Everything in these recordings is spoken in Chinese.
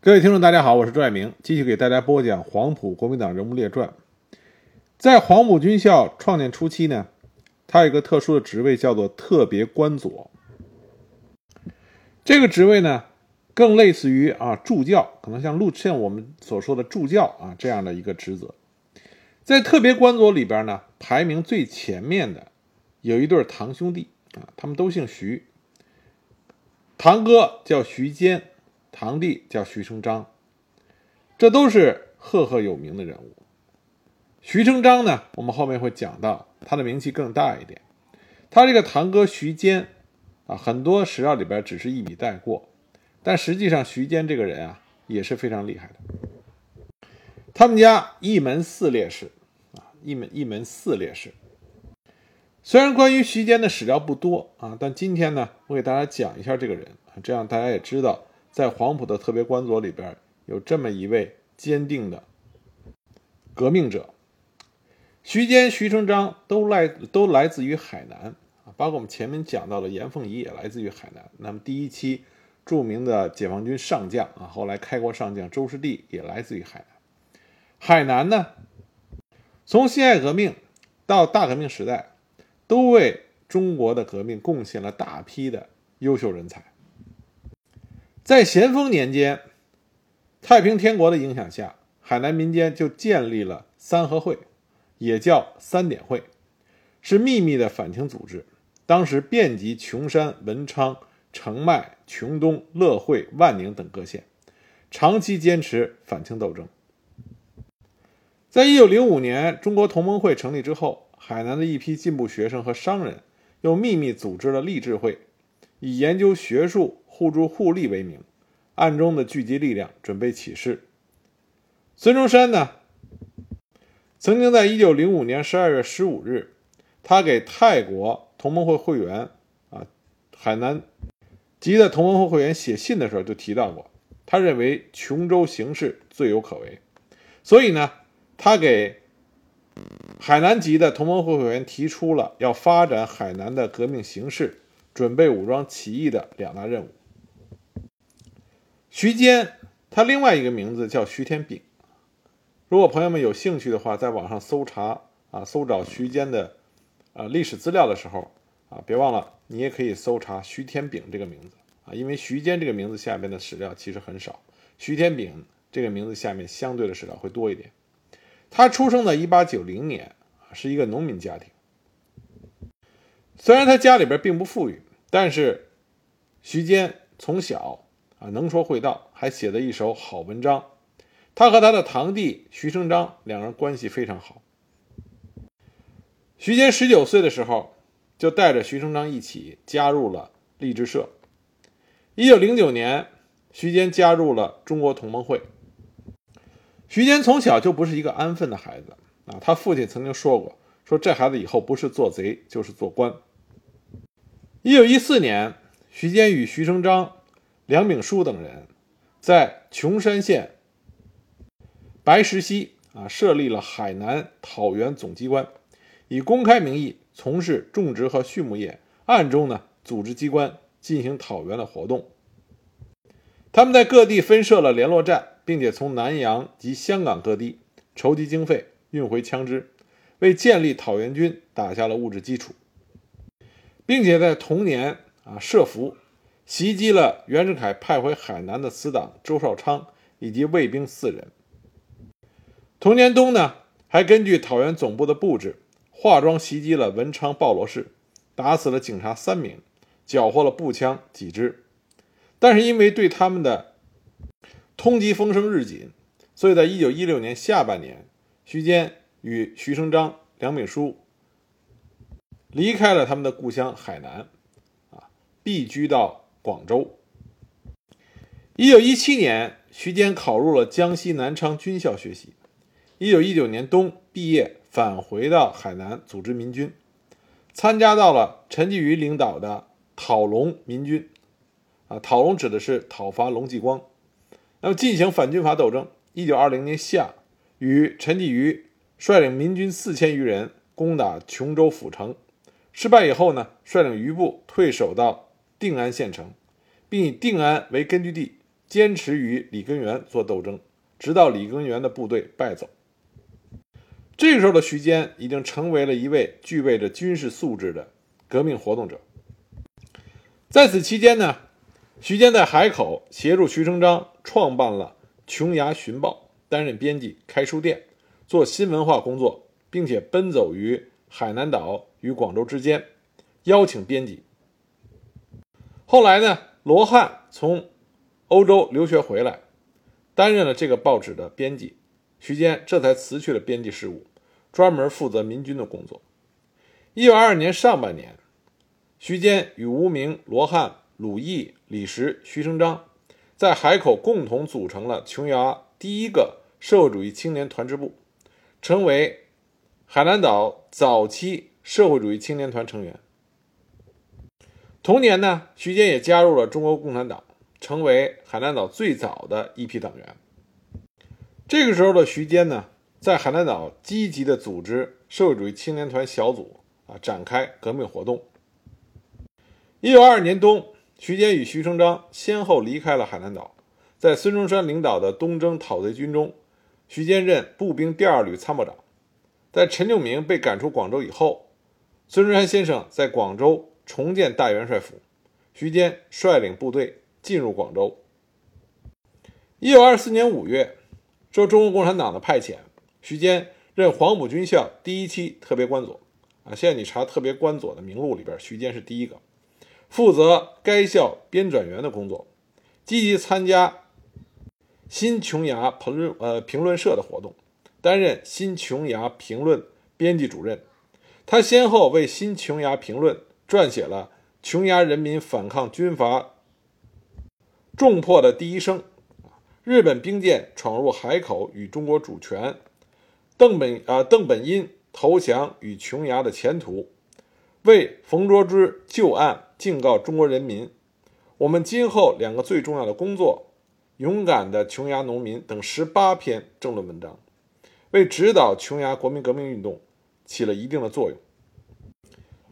各位听众，大家好，我是朱爱明，继续给大家播讲黄埔国民党人物列传。在黄埔军校创建初期呢，他有一个特殊的职位，叫做特别官佐。这个职位呢，更类似于啊助教，可能像陆像我们所说的助教啊这样的一个职责。在特别官佐里边呢，排名最前面的有一对堂兄弟啊，他们都姓徐，堂哥叫徐坚。堂弟叫徐成章，这都是赫赫有名的人物。徐成章呢，我们后面会讲到，他的名气更大一点。他这个堂哥徐坚啊，很多史料里边只是一笔带过，但实际上徐坚这个人啊也是非常厉害的。他们家一门四烈士啊，一门一门四烈士。虽然关于徐坚的史料不多啊，但今天呢，我给大家讲一下这个人，这样大家也知道。在黄埔的特别官佐里边，有这么一位坚定的革命者，徐坚、徐成章都来都来自于海南啊，包括我们前面讲到的严凤仪也来自于海南。那么第一期著名的解放军上将啊，后来开国上将周士第也来自于海南。海南呢，从辛亥革命到大革命时代，都为中国的革命贡献了大批的优秀人才。在咸丰年间，太平天国的影响下，海南民间就建立了三合会，也叫三点会，是秘密的反清组织。当时遍及琼山、文昌、澄迈、琼东、乐会、万宁等各县，长期坚持反清斗争。在一九零五年中国同盟会成立之后，海南的一批进步学生和商人又秘密组织了励志会，以研究学术。互助互利为名，暗中的聚集力量，准备起事。孙中山呢，曾经在一九零五年十二月十五日，他给泰国同盟会会员啊，海南籍的同盟会会员写信的时候就提到过，他认为琼州形势最有可为，所以呢，他给海南籍的同盟会会员提出了要发展海南的革命形势，准备武装起义的两大任务。徐坚，他另外一个名字叫徐天炳。如果朋友们有兴趣的话，在网上搜查啊，搜找徐坚的呃历史资料的时候啊，别忘了你也可以搜查徐天炳这个名字啊，因为徐坚这个名字下边的史料其实很少，徐天炳这个名字下面相对的史料会多一点。他出生在一八九零年，是一个农民家庭。虽然他家里边并不富裕，但是徐坚从小。啊，能说会道，还写了一手好文章。他和他的堂弟徐成章两人关系非常好。徐坚十九岁的时候，就带着徐成章一起加入了励志社。一九零九年，徐坚加入了中国同盟会。徐坚从小就不是一个安分的孩子啊，他父亲曾经说过，说这孩子以后不是做贼就是做官。一九一四年，徐坚与徐成章。梁炳书等人在琼山县白石溪啊设立了海南讨袁总机关，以公开名义从事种植和畜牧业，暗中呢组织机关进行讨袁的活动。他们在各地分设了联络站，并且从南洋及香港各地筹集经费，运回枪支，为建立讨袁军打下了物质基础，并且在同年啊设伏。袭击了袁世凯派回海南的死党周绍昌以及卫兵四人。同年冬呢，还根据讨袁总部的布置，化妆袭击了文昌鲍罗市，打死了警察三名，缴获了步枪几支。但是因为对他们的通缉风声日紧，所以在一九一六年下半年，徐坚与徐成章、梁炳书离开了他们的故乡海南，啊，避居到。广州。一九一七年，徐坚考入了江西南昌军校学习。一九一九年冬毕业，返回到海南组织民军，参加到了陈继瑜领导的讨龙民军。啊，讨龙指的是讨伐龙继光，那么进行反军阀斗争。一九二零年夏，与陈继瑜率领民军四千余人攻打琼州府城，失败以后呢，率领余部退守到。定安县城，并以定安为根据地坚持与李根源做斗争，直到李根源的部队败走。这个时候的徐坚已经成为了一位具备着军事素质的革命活动者。在此期间呢，徐坚在海口协助徐成章创办了《琼崖寻报》，担任编辑，开书店，做新文化工作，并且奔走于海南岛与广州之间，邀请编辑。后来呢，罗汉从欧洲留学回来，担任了这个报纸的编辑。徐坚这才辞去了编辑事务，专门负责民军的工作。一九二二年上半年，徐坚与吴明、罗汉、鲁毅、李石、徐成章在海口共同组成了琼崖第一个社会主义青年团支部，成为海南岛早期社会主义青年团成员。同年呢，徐坚也加入了中国共产党，成为海南岛最早的一批党员。这个时候的徐坚呢，在海南岛积极的组织社会主义青年团小组啊，展开革命活动。一九二二年冬，徐坚与徐成章先后离开了海南岛，在孙中山领导的东征讨贼军中，徐坚任步兵第二旅参谋长。在陈炯明被赶出广州以后，孙中山先生在广州重建大元帅府，徐坚率领部队进入广州。一九二四年五月。受中国共产党的派遣，徐坚任黄埔军校第一期特别官佐。啊，现在你查特别官佐的名录里边，徐坚是第一个，负责该校编转员的工作，积极参加新琼崖评论呃评论社的活动，担任新琼崖评论编辑主任。他先后为新琼崖评论撰写了《琼崖人民反抗军阀重破的第一声》。日本兵舰闯入海口与中国主权，邓本啊邓本殷投降与琼崖的前途，为冯卓之旧案警告中国人民，我们今后两个最重要的工作，勇敢的琼崖农民等十八篇政论文章，为指导琼崖国民革命运动起了一定的作用。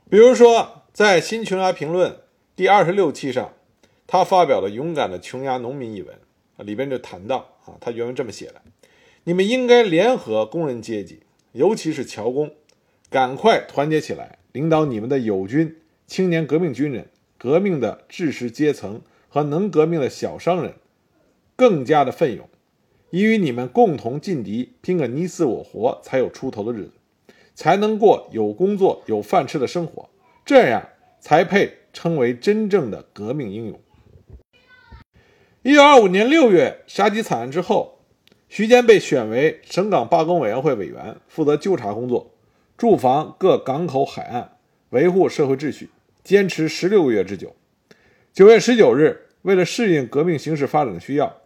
比如说，在《新琼崖评论》第二十六期上，他发表了《勇敢的琼崖农民》一文。里边就谈到啊，他原文这么写的：你们应该联合工人阶级，尤其是侨工，赶快团结起来，领导你们的友军、青年革命军人、革命的知识阶层和能革命的小商人，更加的奋勇，以与你们共同劲敌，拼个你死我活，才有出头的日子，才能过有工作、有饭吃的生活，这样才配称为真正的革命英勇。一九二五年六月，杀鸡惨案之后，徐坚被选为省港罢工委员会委员，负责纠察工作，驻防各港口海岸，维护社会秩序，坚持十六个月之久。九月十九日，为了适应革命形势发展的需要，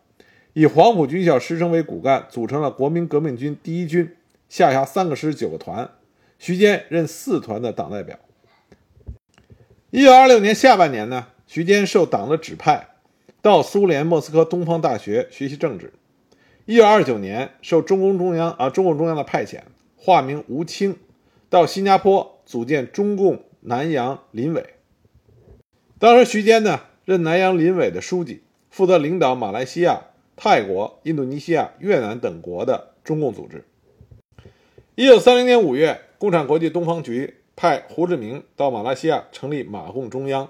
以黄埔军校师生为骨干，组成了国民革命军第一军，下辖三个师、九个团，徐坚任四团的党代表。一九二六年下半年呢，徐坚受党的指派。到苏联莫斯科东方大学学习政治。一九二九年，受中共中央啊中共中央的派遣，化名吴清，到新加坡组建中共南洋林委。当时徐坚呢任南洋林委的书记，负责领导马来西亚、泰国、印度尼西亚、越南等国的中共组织。一九三零年五月，共产国际东方局派胡志明到马来西亚成立马共中央。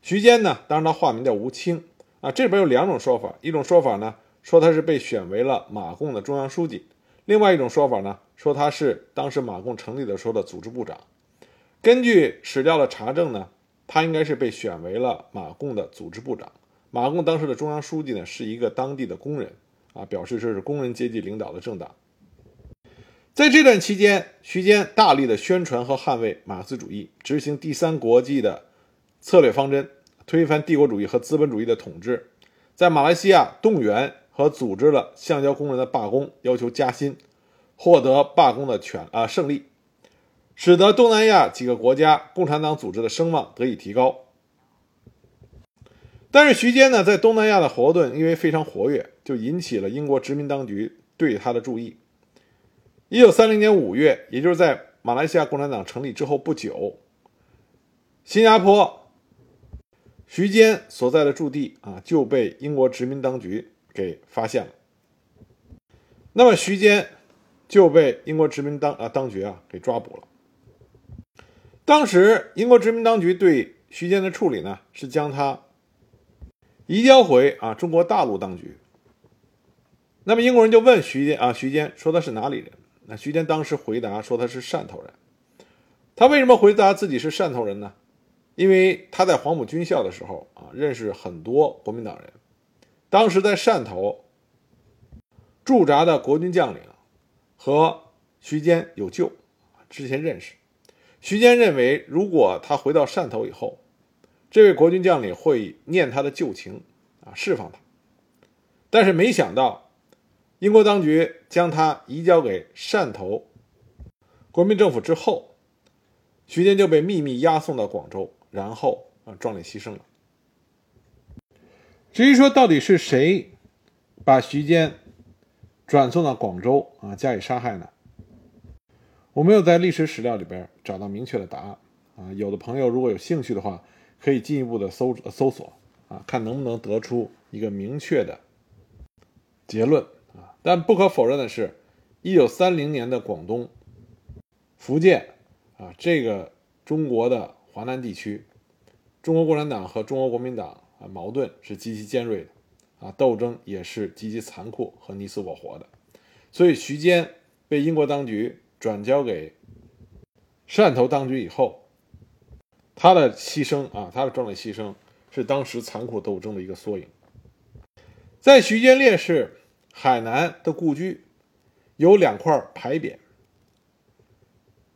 徐坚呢，当然他化名叫吴清啊。这里边有两种说法，一种说法呢说他是被选为了马共的中央书记，另外一种说法呢说他是当时马共成立的时候的组织部长。根据史料的查证呢，他应该是被选为了马共的组织部长。马共当时的中央书记呢是一个当地的工人啊，表示这是工人阶级领导的政党。在这段期间，徐坚大力的宣传和捍卫马克思主义，执行第三国际的。策略方针，推翻帝国主义和资本主义的统治，在马来西亚动员和组织了橡胶工人的罢工，要求加薪，获得罢工的权啊胜利，使得东南亚几个国家共产党组织的声望得以提高。但是徐坚呢，在东南亚的活动因为非常活跃，就引起了英国殖民当局对他的注意。一九三零年五月，也就是在马来西亚共产党成立之后不久，新加坡。徐坚所在的驻地啊就被英国殖民当局给发现了。那么徐坚就被英国殖民当啊当局啊给抓捕了。当时英国殖民当局对徐坚的处理呢，是将他移交回啊中国大陆当局。那么英国人就问徐坚啊，徐坚说他是哪里人？那徐坚当时回答说他是汕头人。他为什么回答自己是汕头人呢？因为他在黄埔军校的时候啊，认识很多国民党人。当时在汕头驻扎的国军将领和徐坚有旧，之前认识。徐坚认为，如果他回到汕头以后，这位国军将领会念他的旧情啊，释放他。但是没想到，英国当局将他移交给汕头国民政府之后，徐坚就被秘密押送到广州，然后啊壮烈牺牲了。至于说到底是谁把徐坚转送到广州啊加以杀害呢？我没有在历史史料里边找到明确的答案啊。有的朋友如果有兴趣的话，可以进一步的搜搜索啊，看能不能得出一个明确的结论啊。但不可否认的是，一九三零年的广东、福建啊，这个中国的华南地区，中国共产党和中国国民党啊矛盾是极其尖锐的啊，斗争也是极其残酷和你死我活的。所以徐坚被英国当局。转交给汕头当局以后，他的牺牲啊，他的壮烈牺牲是当时残酷斗争的一个缩影。在徐坚烈士海南的故居，有两块牌匾，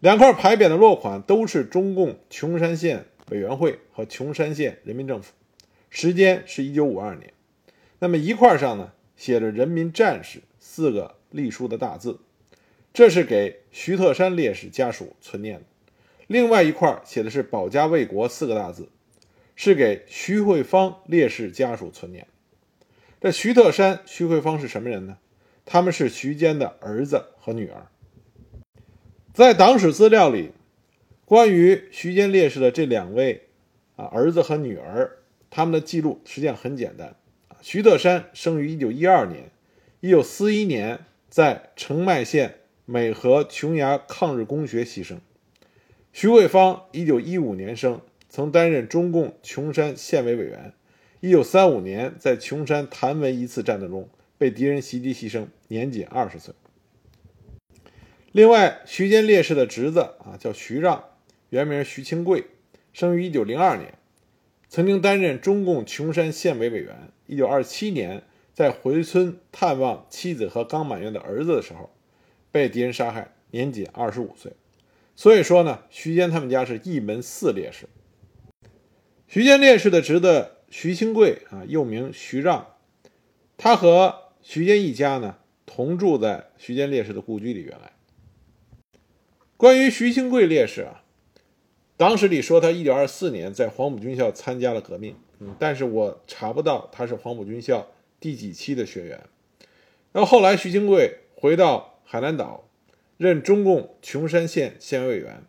两块牌匾的落款都是中共琼山县委员会和琼山县人民政府，时间是一九五二年。那么一块上呢，写着“人民战士”四个隶书的大字。这是给徐特山烈士家属存念的，另外一块写的是“保家卫国”四个大字，是给徐慧芳烈士家属存念。这徐特山、徐慧芳是什么人呢？他们是徐坚的儿子和女儿。在党史资料里，关于徐坚烈士的这两位啊儿子和女儿，他们的记录实际上很简单。徐特山生于一九一二年，一九四一年在澄迈县。美和琼崖抗日公学牺牲。徐桂芳，一九一五年生，曾担任中共琼山县委委员。一九三五年在琼山谭闻一次战斗中被敌人袭击牺牲，年仅二十岁。另外，徐坚烈士的侄子啊叫徐让，原名徐清贵，生于一九零二年，曾经担任中共琼山县委委员。一九二七年在回村探望妻子和刚满月的儿子的时候。被敌人杀害，年仅二十五岁。所以说呢，徐坚他们家是一门四烈士。徐坚烈士的侄子徐清贵啊，又名徐让，他和徐坚一家呢同住在徐坚烈士的故居里。原来，关于徐清贵烈士啊，党史里说他一九二四年在黄埔军校参加了革命，嗯，但是我查不到他是黄埔军校第几期的学员。然后后来徐清贵回到。海南岛任中共琼山县县委委员。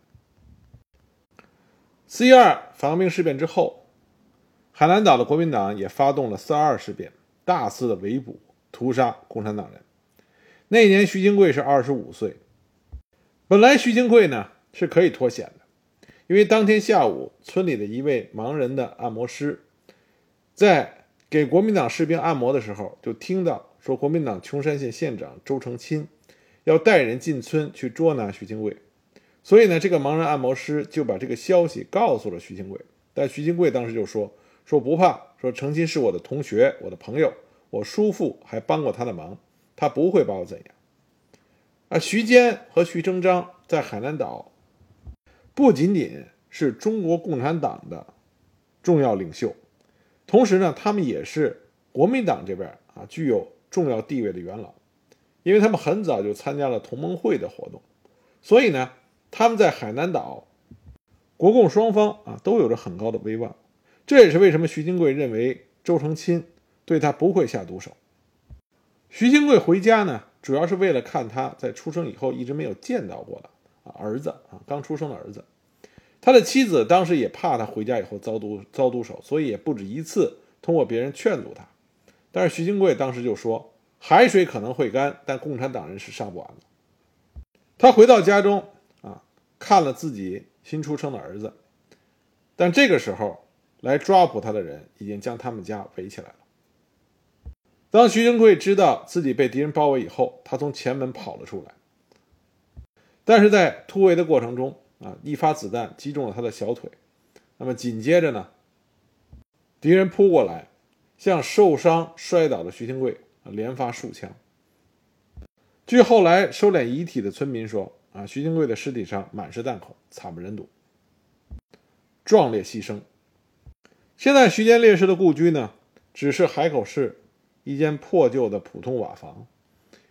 四一二反革命事变之后，海南岛的国民党也发动了四二事变，大肆的围捕、屠杀共产党人。那年徐金贵是二十五岁。本来徐金贵呢是可以脱险的，因为当天下午，村里的一位盲人的按摩师，在给国民党士兵按摩的时候，就听到说国民党琼山县县长周成钦。要带人进村去捉拿徐清贵，所以呢，这个盲人按摩师就把这个消息告诉了徐清贵。但徐清贵当时就说：“说不怕，说程钦是我的同学，我的朋友，我叔父还帮过他的忙，他不会把我怎样。”而徐坚和徐成章在海南岛不仅仅是中国共产党的重要领袖，同时呢，他们也是国民党这边啊具有重要地位的元老。因为他们很早就参加了同盟会的活动，所以呢，他们在海南岛，国共双方啊都有着很高的威望。这也是为什么徐金贵认为周成钦对他不会下毒手。徐金贵回家呢，主要是为了看他在出生以后一直没有见到过的啊儿子啊刚出生的儿子。他的妻子当时也怕他回家以后遭毒遭毒手，所以也不止一次通过别人劝阻他。但是徐金贵当时就说：“海水可能会干，但共产党人是上不完的。”他回到家中啊，看了自己新出生的儿子，但这个时候来抓捕他的人已经将他们家围起来了。当徐金贵知道自己被敌人包围以后，他从前门跑了出来。但是在突围的过程中啊，一发子弹击中了他的小腿。那么紧接着呢，敌人扑过来，向受伤摔倒的徐金贵连发数枪。据后来收敛遗体的村民说，啊，徐金贵的尸体上满是弹孔，惨不忍睹，壮烈牺牲。现在徐坚烈士的故居呢，只是海口市。一间破旧的普通瓦房，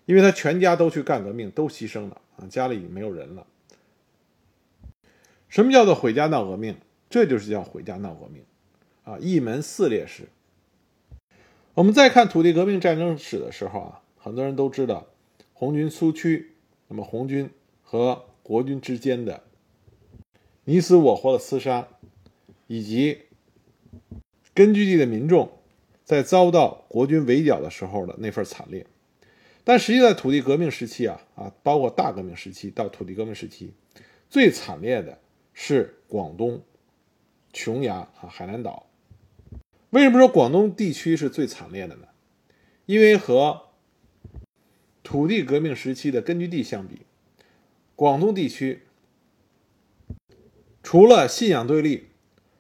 因为他全家都去干革命，都牺牲了啊，家里已经没有人了。什么叫做毁家闹革命？这就是叫毁家闹革命啊！一门四烈士。我们再看土地革命战争史的时候啊，很多人都知道红军苏区，那么红军和国军之间的你死我活的厮杀，以及根据地的民众。在遭到国军围剿的时候的那份惨烈，但实际在土地革命时期啊啊，包括大革命时期到土地革命时期，最惨烈的是广东琼崖啊海南岛。为什么说广东地区是最惨烈的呢？因为和土地革命时期的根据地相比，广东地区除了信仰对立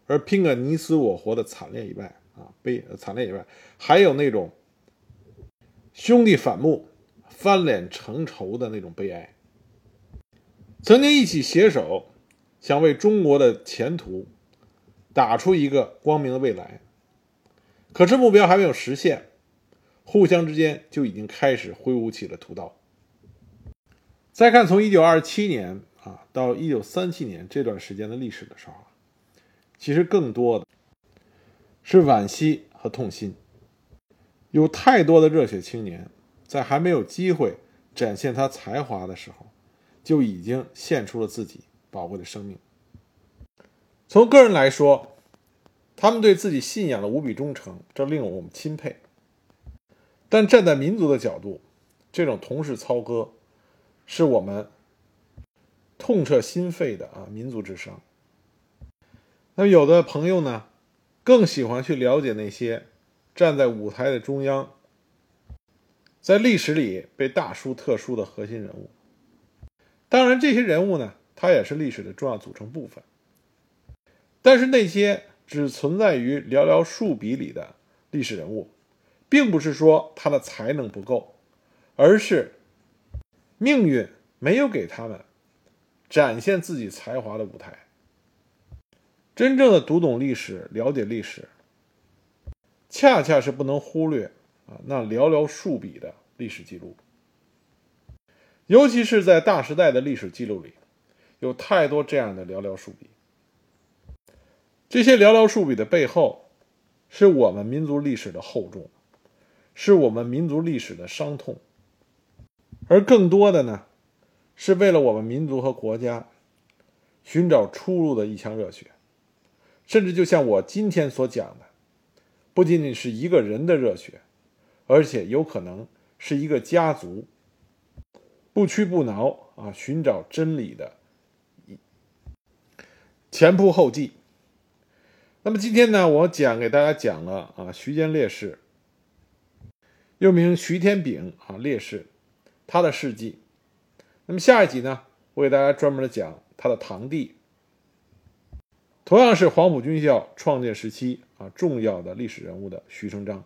而拼个你死我活的惨烈以外，啊，悲惨烈以外，还有那种兄弟反目、翻脸成仇的那种悲哀。曾经一起携手，想为中国的前途打出一个光明的未来，可是目标还没有实现，互相之间就已经开始挥舞起了屠刀。再看从一九二七年啊到一九三七年这段时间的历史的时候，其实更多的。是惋惜和痛心，有太多的热血青年，在还没有机会展现他才华的时候，就已经献出了自己宝贵的生命。从个人来说，他们对自己信仰的无比忠诚，这令我们钦佩。但站在民族的角度，这种同室操戈，是我们痛彻心扉的啊民族之伤。那么有的朋友呢？更喜欢去了解那些站在舞台的中央，在历史里被大书特书的核心人物。当然，这些人物呢，他也是历史的重要组成部分。但是，那些只存在于寥寥数笔里的历史人物，并不是说他的才能不够，而是命运没有给他们展现自己才华的舞台。真正的读懂历史、了解历史，恰恰是不能忽略啊那寥寥数笔的历史记录。尤其是在大时代的历史记录里，有太多这样的寥寥数笔。这些寥寥数笔的背后，是我们民族历史的厚重，是我们民族历史的伤痛，而更多的呢，是为了我们民族和国家寻找出路的一腔热血。甚至就像我今天所讲的，不仅仅是一个人的热血，而且有可能是一个家族不屈不挠啊，寻找真理的前仆后继。那么今天呢，我讲给大家讲了啊，徐坚烈士，又名徐天炳啊烈士，他的事迹。那么下一集呢，我给大家专门的讲他的堂弟。同样是黄埔军校创建时期啊重要的历史人物的徐成章。